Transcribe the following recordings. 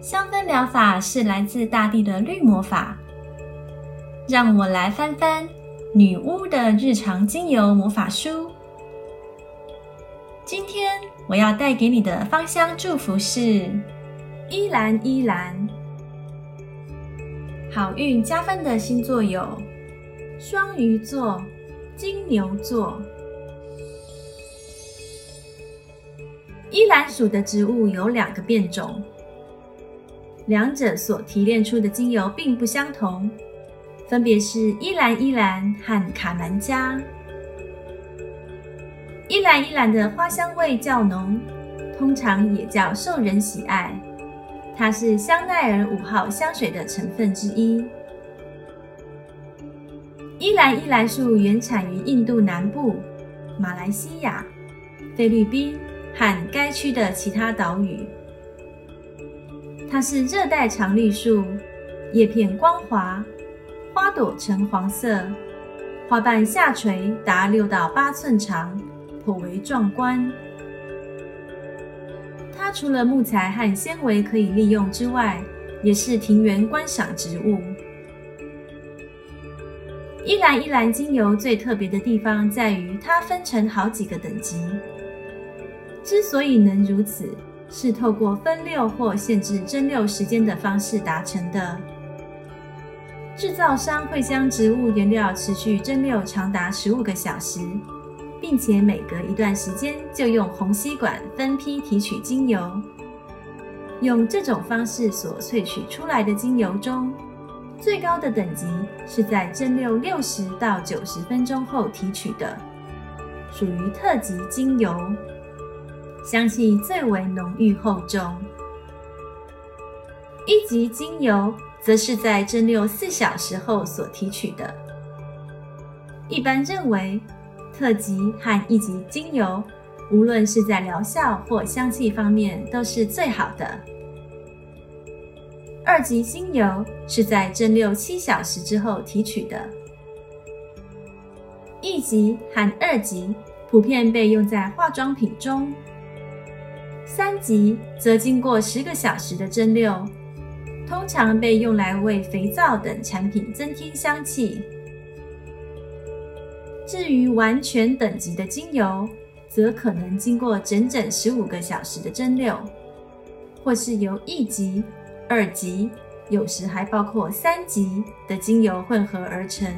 香氛疗法是来自大地的绿魔法。让我来翻翻女巫的日常精油魔法书。今天我要带给你的芳香祝福是依兰依兰。好运加分的星座有双鱼座、金牛座。依兰属的植物有两个变种。两者所提炼出的精油并不相同，分别是依兰依兰和卡南加。依兰依兰的花香味较浓，通常也较受人喜爱。它是香奈儿五号香水的成分之一。依兰依兰树原产于印度南部、马来西亚、菲律宾和该区的其他岛屿。它是热带常绿树，叶片光滑，花朵橙黄色，花瓣下垂达六到八寸长，颇为壮观。它除了木材和纤维可以利用之外，也是庭园观赏植物。依兰依兰精油最特别的地方在于，它分成好几个等级。之所以能如此，是透过分馏或限制蒸馏时间的方式达成的。制造商会将植物原料持续蒸馏长达十五个小时，并且每隔一段时间就用虹吸管分批提取精油。用这种方式所萃取出来的精油中，最高的等级是在蒸馏六十到九十分钟后提取的，属于特级精油。香气最为浓郁厚重。一级精油则是在蒸馏四小时后所提取的。一般认为，特级和一级精油无论是在疗效或香气方面都是最好的。二级精油是在蒸馏七小时之后提取的。一级和二级普遍被用在化妆品中。三级则经过十个小时的蒸馏，通常被用来为肥皂等产品增添香气。至于完全等级的精油，则可能经过整整十五个小时的蒸馏，或是由一级、二级，有时还包括三级的精油混合而成。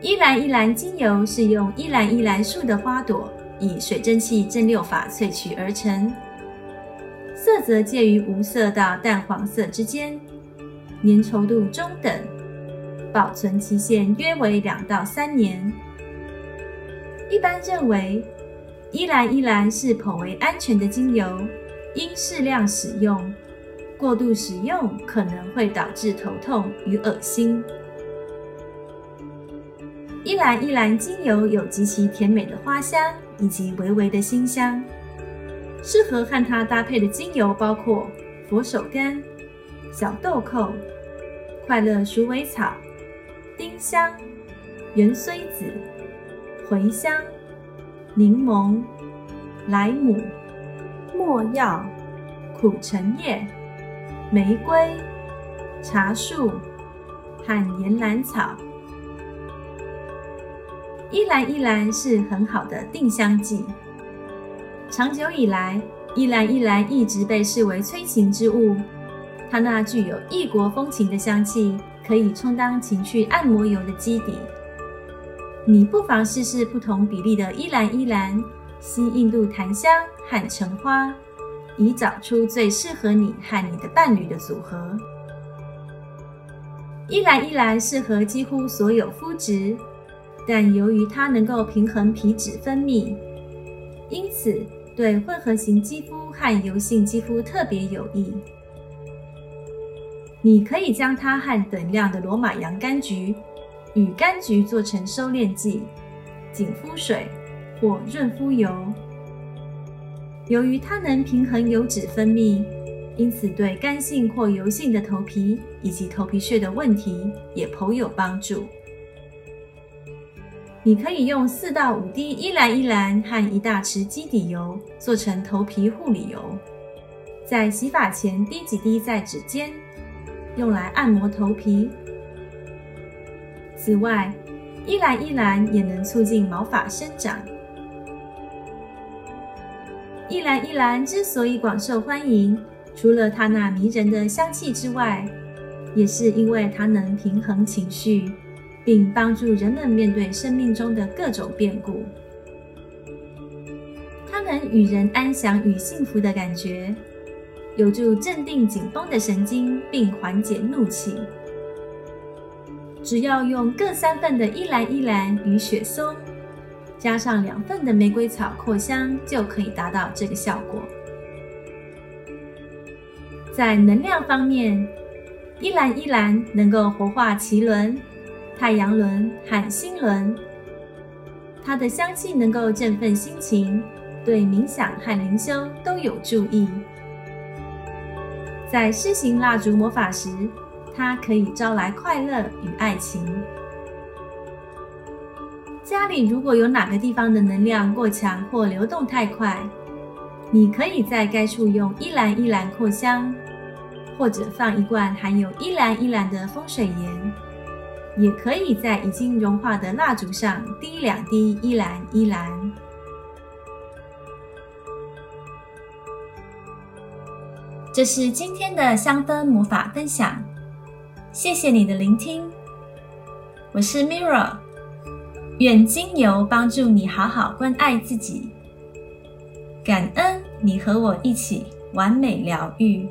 依兰依兰精油是用依兰依兰树的花朵。以水蒸气蒸馏法萃取而成，色泽介于无色到淡黄色之间，粘稠度中等，保存期限约为两到三年。一般认为，依兰依兰是颇为安全的精油，应适量使用，过度使用可能会导致头痛与恶心。依兰依兰精油有极其甜美的花香。以及微微的馨香，适合和它搭配的精油包括佛手柑、小豆蔻、快乐鼠尾草、丁香、芫荽子、茴香、柠檬、莱姆、没药、苦橙叶、玫瑰、茶树和岩兰草。依兰依兰是很好的定香剂。长久以来，依兰依兰一直被视为催情之物。它那具有异国风情的香气，可以充当情趣按摩油的基底。你不妨试试不同比例的依兰依兰，吸印度檀香和橙花，以找出最适合你和你的伴侣的组合。依兰依兰适合几乎所有肤质。但由于它能够平衡皮脂分泌，因此对混合型肌肤和油性肌肤特别有益。你可以将它和等量的罗马洋甘菊与柑橘做成收敛剂、紧肤水或润肤油。由于它能平衡油脂分泌，因此对干性或油性的头皮以及头皮屑的问题也颇有帮助。你可以用四到五滴依兰依兰和一大匙基底油做成头皮护理油，在洗发前滴几滴在指尖，用来按摩头皮。此外，依兰依兰也能促进毛发生长。依兰依兰之所以广受欢迎，除了它那迷人的香气之外，也是因为它能平衡情绪。并帮助人们面对生命中的各种变故。它能与人安详与幸福的感觉，有助镇定紧绷的神经，并缓解怒气。只要用各三份的依兰依兰与雪松，加上两份的玫瑰草扩香，就可以达到这个效果。在能量方面，依兰依兰能够活化脐轮。太阳轮和心轮，它的香气能够振奋心情，对冥想和灵修都有助益。在施行蜡烛魔法时，它可以招来快乐与爱情。家里如果有哪个地方的能量过强或流动太快，你可以在该处用依兰依兰扩香，或者放一罐含有依兰依兰的风水盐。也可以在已经融化的蜡烛上滴两滴依兰依兰。这是今天的香氛魔法分享，谢谢你的聆听。我是 Mirra，愿精油帮助你好好关爱自己。感恩你和我一起完美疗愈。